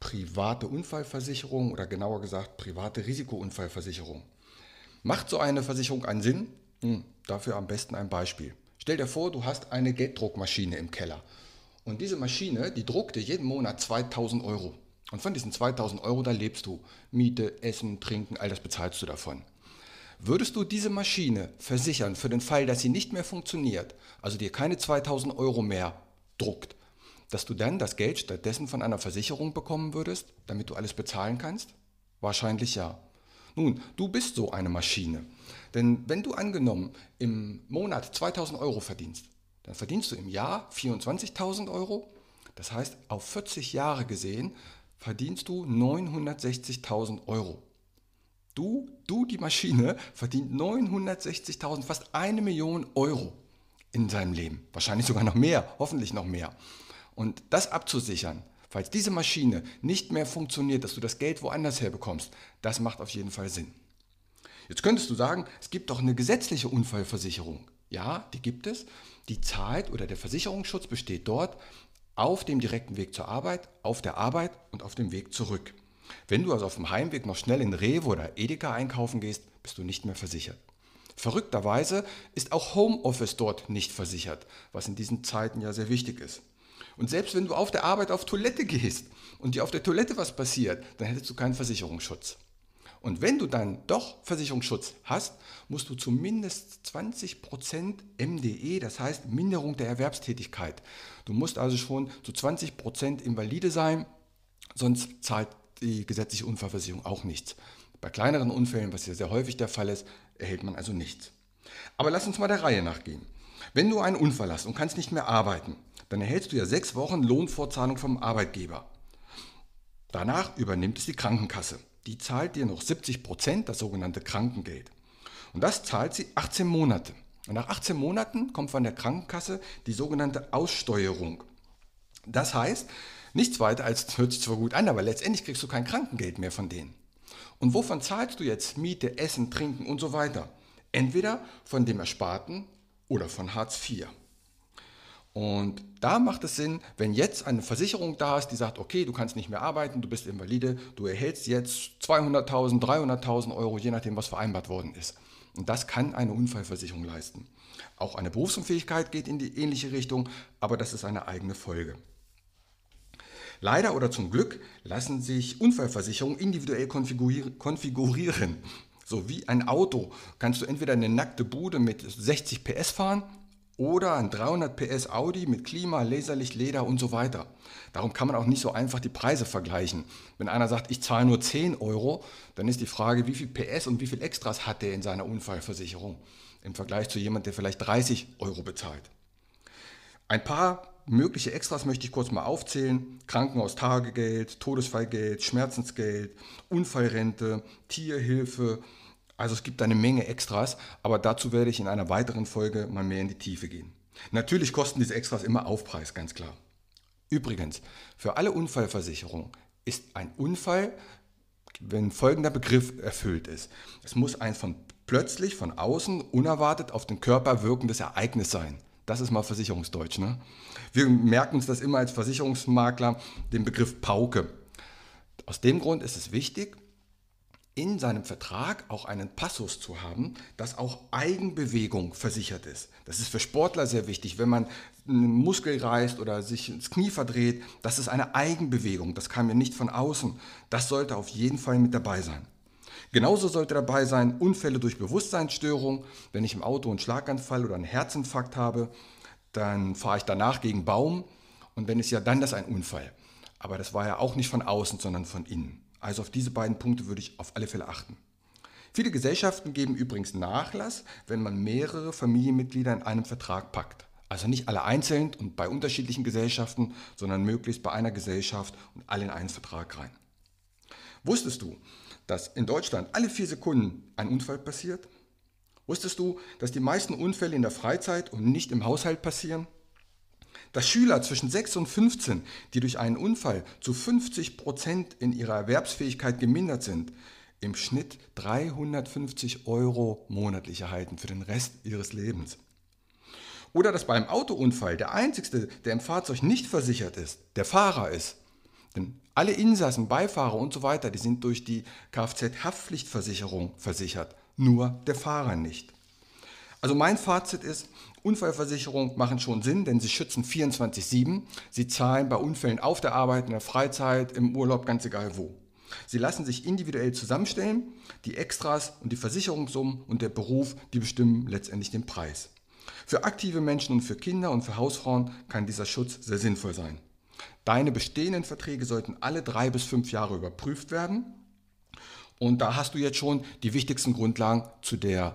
private Unfallversicherung oder genauer gesagt private Risikounfallversicherung. Macht so eine Versicherung einen Sinn? Hm, dafür am besten ein Beispiel. Stell dir vor, du hast eine Gelddruckmaschine im Keller. Und diese Maschine, die druckt dir jeden Monat 2000 Euro. Und von diesen 2000 Euro, da lebst du. Miete, Essen, Trinken, all das bezahlst du davon. Würdest du diese Maschine versichern für den Fall, dass sie nicht mehr funktioniert, also dir keine 2000 Euro mehr druckt, dass du dann das Geld stattdessen von einer Versicherung bekommen würdest, damit du alles bezahlen kannst? Wahrscheinlich ja. Nun, du bist so eine Maschine. Denn wenn du angenommen im Monat 2000 Euro verdienst, dann verdienst du im Jahr 24.000 Euro. Das heißt, auf 40 Jahre gesehen verdienst du 960.000 Euro. Du, du, die Maschine, verdient 960.000, fast eine Million Euro in seinem Leben. Wahrscheinlich sogar noch mehr, hoffentlich noch mehr. Und das abzusichern, falls diese Maschine nicht mehr funktioniert, dass du das Geld woanders herbekommst, das macht auf jeden Fall Sinn. Jetzt könntest du sagen, es gibt doch eine gesetzliche Unfallversicherung. Ja, die gibt es. Die zahlt oder der Versicherungsschutz besteht dort auf dem direkten Weg zur Arbeit, auf der Arbeit und auf dem Weg zurück. Wenn du also auf dem Heimweg noch schnell in Rewe oder Edeka einkaufen gehst, bist du nicht mehr versichert. Verrückterweise ist auch Homeoffice dort nicht versichert, was in diesen Zeiten ja sehr wichtig ist. Und selbst wenn du auf der Arbeit auf Toilette gehst und dir auf der Toilette was passiert, dann hättest du keinen Versicherungsschutz. Und wenn du dann doch Versicherungsschutz hast, musst du zumindest 20% MDE, das heißt Minderung der Erwerbstätigkeit. Du musst also schon zu 20% Invalide sein, sonst zahlt die gesetzliche Unfallversicherung auch nichts. Bei kleineren Unfällen, was ja sehr häufig der Fall ist, erhält man also nichts. Aber lass uns mal der Reihe nachgehen. Wenn du einen Unfall hast und kannst nicht mehr arbeiten, dann erhältst du ja sechs Wochen Lohnfortzahlung vom Arbeitgeber. Danach übernimmt es die Krankenkasse. Die zahlt dir noch 70 Prozent, das sogenannte Krankengeld. Und das zahlt sie 18 Monate. Und nach 18 Monaten kommt von der Krankenkasse die sogenannte Aussteuerung. Das heißt, nichts weiter als, hört sich zwar gut an, aber letztendlich kriegst du kein Krankengeld mehr von denen. Und wovon zahlst du jetzt Miete, Essen, Trinken und so weiter? Entweder von dem Ersparten oder von Hartz IV. Und da macht es Sinn, wenn jetzt eine Versicherung da ist, die sagt, okay, du kannst nicht mehr arbeiten, du bist invalide, du erhältst jetzt 200.000, 300.000 Euro, je nachdem, was vereinbart worden ist. Und das kann eine Unfallversicherung leisten. Auch eine Berufsunfähigkeit geht in die ähnliche Richtung, aber das ist eine eigene Folge. Leider oder zum Glück lassen sich Unfallversicherungen individuell konfigurieren. So wie ein Auto kannst du entweder eine nackte Bude mit 60 PS fahren oder ein 300 PS Audi mit Klima, Laserlicht, Leder und so weiter. Darum kann man auch nicht so einfach die Preise vergleichen. Wenn einer sagt, ich zahle nur 10 Euro, dann ist die Frage, wie viel PS und wie viel Extras hat der in seiner Unfallversicherung im Vergleich zu jemand, der vielleicht 30 Euro bezahlt. Ein paar mögliche Extras möchte ich kurz mal aufzählen. Krankenhaustagegeld, Todesfallgeld, Schmerzensgeld, Unfallrente, Tierhilfe, also es gibt eine Menge Extras, aber dazu werde ich in einer weiteren Folge mal mehr in die Tiefe gehen. Natürlich kosten diese Extras immer Aufpreis, ganz klar. Übrigens, für alle Unfallversicherungen ist ein Unfall, wenn folgender Begriff erfüllt ist. Es muss ein von plötzlich von außen unerwartet auf den Körper wirkendes Ereignis sein. Das ist mal Versicherungsdeutsch. Ne? Wir merken uns das immer als Versicherungsmakler, den Begriff Pauke. Aus dem Grund ist es wichtig, in seinem Vertrag auch einen Passus zu haben, dass auch Eigenbewegung versichert ist. Das ist für Sportler sehr wichtig. Wenn man einen Muskel reißt oder sich ins Knie verdreht, das ist eine Eigenbewegung. Das kam mir nicht von außen. Das sollte auf jeden Fall mit dabei sein. Genauso sollte dabei sein Unfälle durch Bewusstseinsstörung. Wenn ich im Auto einen Schlaganfall oder einen Herzinfarkt habe, dann fahre ich danach gegen Baum und wenn es ja dann das ein Unfall. Aber das war ja auch nicht von außen, sondern von innen. Also auf diese beiden Punkte würde ich auf alle Fälle achten. Viele Gesellschaften geben übrigens Nachlass, wenn man mehrere Familienmitglieder in einem Vertrag packt. Also nicht alle einzeln und bei unterschiedlichen Gesellschaften, sondern möglichst bei einer Gesellschaft und alle in einen Vertrag rein. Wusstest du, dass in Deutschland alle vier Sekunden ein Unfall passiert? Wusstest du, dass die meisten Unfälle in der Freizeit und nicht im Haushalt passieren? Dass Schüler zwischen 6 und 15, die durch einen Unfall zu 50 Prozent in ihrer Erwerbsfähigkeit gemindert sind, im Schnitt 350 Euro monatlich erhalten für den Rest ihres Lebens. Oder dass beim Autounfall der Einzige, der im Fahrzeug nicht versichert ist, der Fahrer ist. Denn alle Insassen, Beifahrer und so weiter, die sind durch die Kfz-Haftpflichtversicherung versichert, nur der Fahrer nicht. Also mein Fazit ist, Unfallversicherungen machen schon Sinn, denn sie schützen 24-7. Sie zahlen bei Unfällen auf der Arbeit, in der Freizeit, im Urlaub, ganz egal wo. Sie lassen sich individuell zusammenstellen. Die Extras und die Versicherungssummen und der Beruf, die bestimmen letztendlich den Preis. Für aktive Menschen und für Kinder und für Hausfrauen kann dieser Schutz sehr sinnvoll sein. Deine bestehenden Verträge sollten alle drei bis fünf Jahre überprüft werden. Und da hast du jetzt schon die wichtigsten Grundlagen zu der